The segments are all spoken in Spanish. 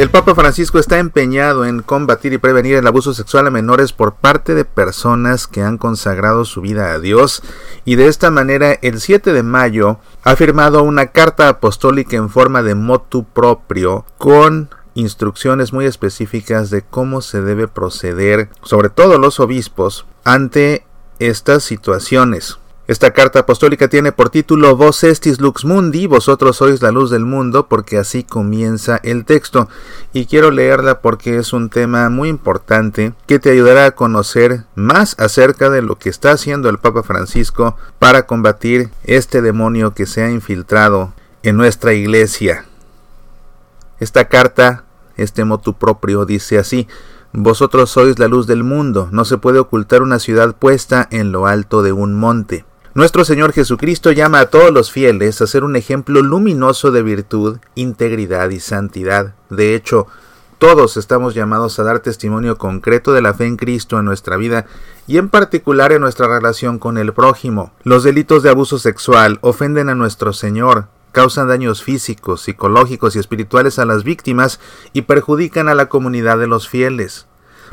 El Papa Francisco está empeñado en combatir y prevenir el abuso sexual a menores por parte de personas que han consagrado su vida a Dios y de esta manera el 7 de mayo ha firmado una carta apostólica en forma de motu propio con instrucciones muy específicas de cómo se debe proceder, sobre todo los obispos, ante estas situaciones. Esta carta apostólica tiene por título Vos estis lux mundi, vosotros sois la luz del mundo, porque así comienza el texto. Y quiero leerla porque es un tema muy importante que te ayudará a conocer más acerca de lo que está haciendo el Papa Francisco para combatir este demonio que se ha infiltrado en nuestra iglesia. Esta carta, este motu propio, dice así. Vosotros sois la luz del mundo, no se puede ocultar una ciudad puesta en lo alto de un monte. Nuestro Señor Jesucristo llama a todos los fieles a ser un ejemplo luminoso de virtud, integridad y santidad. De hecho, todos estamos llamados a dar testimonio concreto de la fe en Cristo en nuestra vida y en particular en nuestra relación con el prójimo. Los delitos de abuso sexual ofenden a nuestro Señor, causan daños físicos, psicológicos y espirituales a las víctimas y perjudican a la comunidad de los fieles.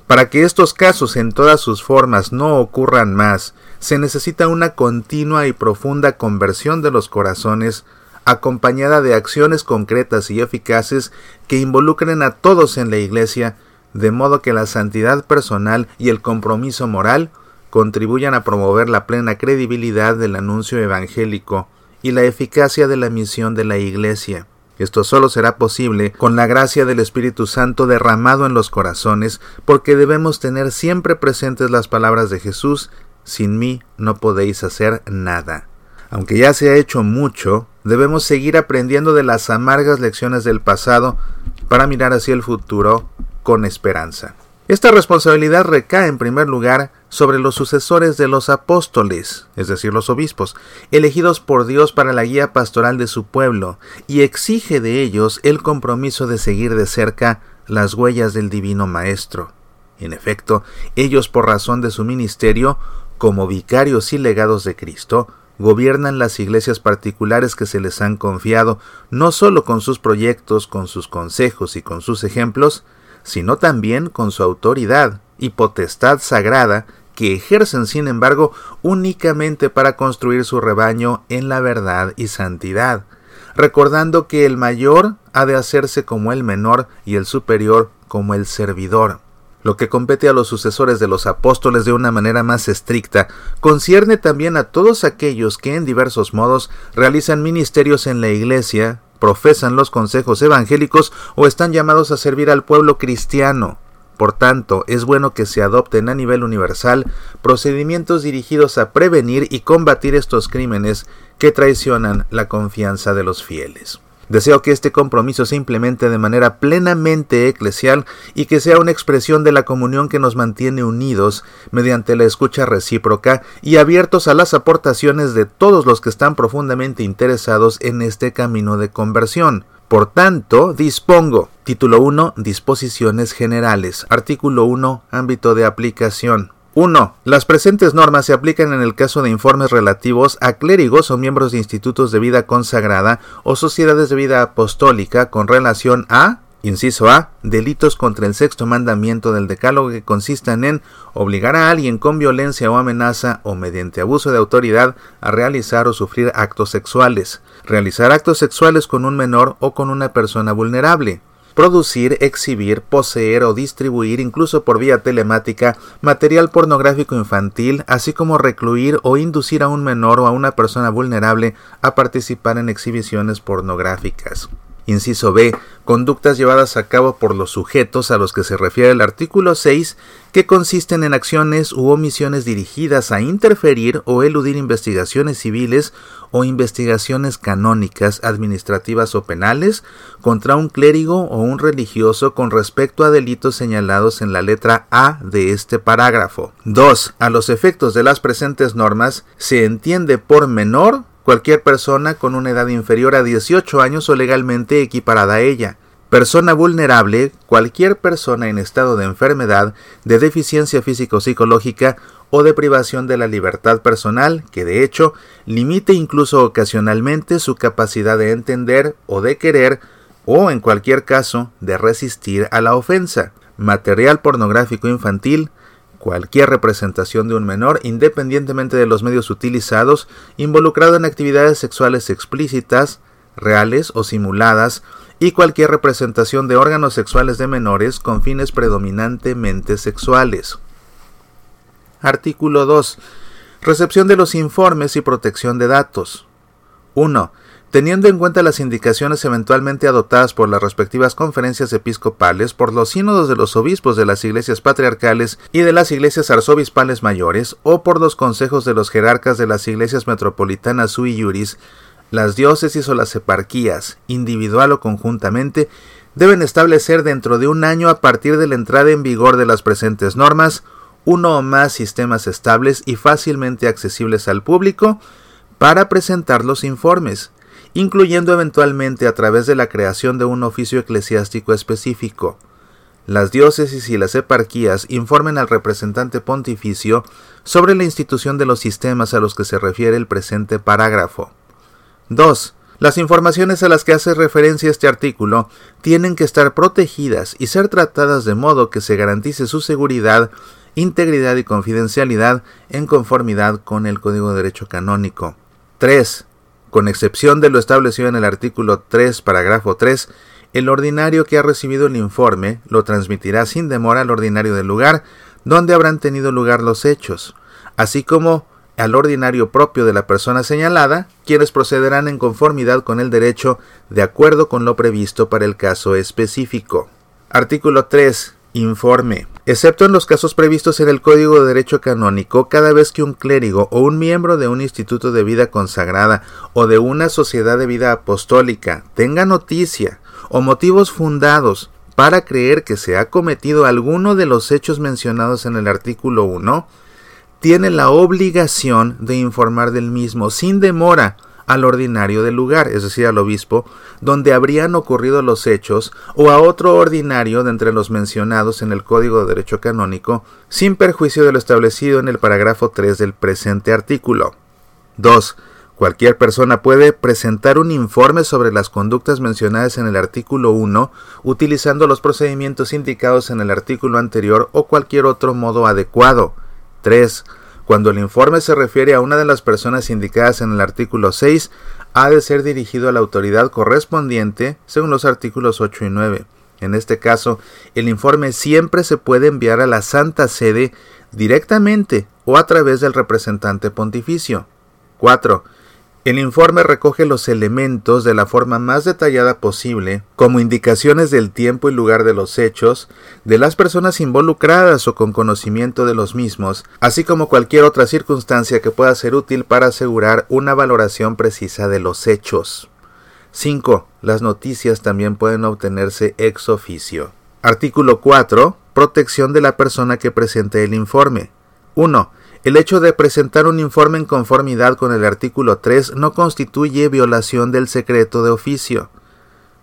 Para que estos casos en todas sus formas no ocurran más, se necesita una continua y profunda conversión de los corazones acompañada de acciones concretas y eficaces que involucren a todos en la Iglesia, de modo que la santidad personal y el compromiso moral contribuyan a promover la plena credibilidad del anuncio evangélico y la eficacia de la misión de la Iglesia. Esto solo será posible con la gracia del Espíritu Santo derramado en los corazones, porque debemos tener siempre presentes las palabras de Jesús, sin mí no podéis hacer nada. Aunque ya se ha hecho mucho, debemos seguir aprendiendo de las amargas lecciones del pasado para mirar hacia el futuro con esperanza. Esta responsabilidad recae en primer lugar sobre los sucesores de los apóstoles, es decir, los obispos, elegidos por Dios para la guía pastoral de su pueblo, y exige de ellos el compromiso de seguir de cerca las huellas del Divino Maestro. En efecto, ellos por razón de su ministerio, como vicarios y legados de Cristo, gobiernan las iglesias particulares que se les han confiado, no sólo con sus proyectos, con sus consejos y con sus ejemplos, sino también con su autoridad y potestad sagrada que ejercen sin embargo únicamente para construir su rebaño en la verdad y santidad, recordando que el mayor ha de hacerse como el menor y el superior como el servidor. Lo que compete a los sucesores de los apóstoles de una manera más estricta concierne también a todos aquellos que en diversos modos realizan ministerios en la Iglesia, profesan los consejos evangélicos o están llamados a servir al pueblo cristiano. Por tanto, es bueno que se adopten a nivel universal procedimientos dirigidos a prevenir y combatir estos crímenes que traicionan la confianza de los fieles. Deseo que este compromiso se implemente de manera plenamente eclesial y que sea una expresión de la comunión que nos mantiene unidos mediante la escucha recíproca y abiertos a las aportaciones de todos los que están profundamente interesados en este camino de conversión. Por tanto, dispongo. Título 1. Disposiciones generales. Artículo 1. Ámbito de aplicación. 1. Las presentes normas se aplican en el caso de informes relativos a clérigos o miembros de institutos de vida consagrada o sociedades de vida apostólica con relación a Inciso A. Delitos contra el sexto mandamiento del Decálogo que consistan en obligar a alguien con violencia o amenaza o mediante abuso de autoridad a realizar o sufrir actos sexuales. Realizar actos sexuales con un menor o con una persona vulnerable producir, exhibir, poseer o distribuir, incluso por vía telemática, material pornográfico infantil, así como recluir o inducir a un menor o a una persona vulnerable a participar en exhibiciones pornográficas. Inciso B. Conductas llevadas a cabo por los sujetos a los que se refiere el artículo 6, que consisten en acciones u omisiones dirigidas a interferir o eludir investigaciones civiles o investigaciones canónicas, administrativas o penales contra un clérigo o un religioso con respecto a delitos señalados en la letra A de este parágrafo. 2. A los efectos de las presentes normas se entiende por menor cualquier persona con una edad inferior a 18 años o legalmente equiparada a ella. Persona vulnerable, cualquier persona en estado de enfermedad, de deficiencia físico-psicológica o de privación de la libertad personal, que de hecho limite incluso ocasionalmente su capacidad de entender o de querer o, en cualquier caso, de resistir a la ofensa. Material pornográfico infantil, cualquier representación de un menor, independientemente de los medios utilizados, involucrado en actividades sexuales explícitas, reales o simuladas, y cualquier representación de órganos sexuales de menores con fines predominantemente sexuales. Artículo 2. Recepción de los informes y protección de datos. 1. Teniendo en cuenta las indicaciones eventualmente adoptadas por las respectivas conferencias episcopales, por los sínodos de los obispos de las iglesias patriarcales y de las iglesias arzobispales mayores, o por los consejos de los jerarcas de las iglesias metropolitanas sui juris, las diócesis o las eparquías, individual o conjuntamente, deben establecer dentro de un año a partir de la entrada en vigor de las presentes normas uno o más sistemas estables y fácilmente accesibles al público para presentar los informes, incluyendo eventualmente a través de la creación de un oficio eclesiástico específico. Las diócesis y las eparquías informen al representante pontificio sobre la institución de los sistemas a los que se refiere el presente parágrafo. 2. Las informaciones a las que hace referencia este artículo tienen que estar protegidas y ser tratadas de modo que se garantice su seguridad integridad y confidencialidad en conformidad con el Código de Derecho Canónico. 3. Con excepción de lo establecido en el artículo 3, parágrafo 3, el ordinario que ha recibido el informe lo transmitirá sin demora al ordinario del lugar donde habrán tenido lugar los hechos, así como al ordinario propio de la persona señalada, quienes procederán en conformidad con el derecho de acuerdo con lo previsto para el caso específico. Artículo 3. Informe. Excepto en los casos previstos en el Código de Derecho Canónico, cada vez que un clérigo o un miembro de un instituto de vida consagrada o de una sociedad de vida apostólica tenga noticia o motivos fundados para creer que se ha cometido alguno de los hechos mencionados en el artículo 1, tiene la obligación de informar del mismo sin demora al ordinario del lugar, es decir, al obispo, donde habrían ocurrido los hechos, o a otro ordinario de entre los mencionados en el Código de Derecho Canónico, sin perjuicio de lo establecido en el parágrafo 3 del presente artículo. 2. Cualquier persona puede presentar un informe sobre las conductas mencionadas en el artículo 1 utilizando los procedimientos indicados en el artículo anterior o cualquier otro modo adecuado. 3. Cuando el informe se refiere a una de las personas indicadas en el artículo 6, ha de ser dirigido a la autoridad correspondiente según los artículos 8 y 9. En este caso, el informe siempre se puede enviar a la Santa Sede directamente o a través del representante pontificio. 4. El informe recoge los elementos de la forma más detallada posible, como indicaciones del tiempo y lugar de los hechos, de las personas involucradas o con conocimiento de los mismos, así como cualquier otra circunstancia que pueda ser útil para asegurar una valoración precisa de los hechos. 5. Las noticias también pueden obtenerse ex oficio. Artículo 4. Protección de la persona que presente el informe. 1. El hecho de presentar un informe en conformidad con el artículo 3 no constituye violación del secreto de oficio.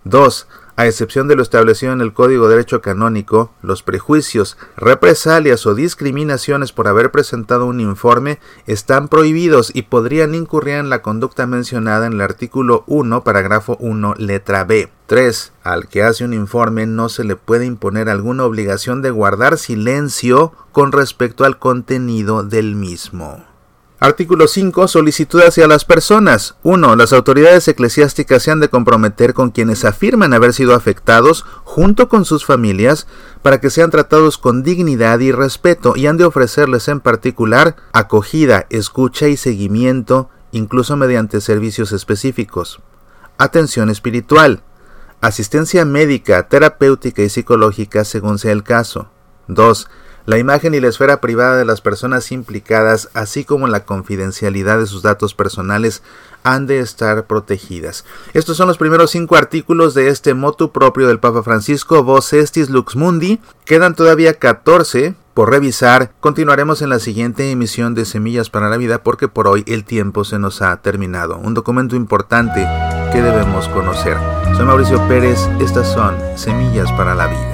2. A excepción de lo establecido en el Código de Derecho Canónico, los prejuicios, represalias o discriminaciones por haber presentado un informe están prohibidos y podrían incurrir en la conducta mencionada en el artículo 1, parágrafo 1, letra B. 3. Al que hace un informe no se le puede imponer alguna obligación de guardar silencio con respecto al contenido del mismo. Artículo 5. Solicitud hacia las personas. 1. Las autoridades eclesiásticas se han de comprometer con quienes afirman haber sido afectados, junto con sus familias, para que sean tratados con dignidad y respeto, y han de ofrecerles en particular acogida, escucha y seguimiento, incluso mediante servicios específicos. Atención espiritual asistencia médica, terapéutica y psicológica según sea el caso. 2. La imagen y la esfera privada de las personas implicadas, así como la confidencialidad de sus datos personales, han de estar protegidas. Estos son los primeros cinco artículos de este motu propio del Papa Francisco, Vos Estis Lux Mundi. Quedan todavía 14 por revisar. Continuaremos en la siguiente emisión de Semillas para la Vida porque por hoy el tiempo se nos ha terminado. Un documento importante que debemos conocer. Soy Mauricio Pérez, estas son Semillas para la Vida.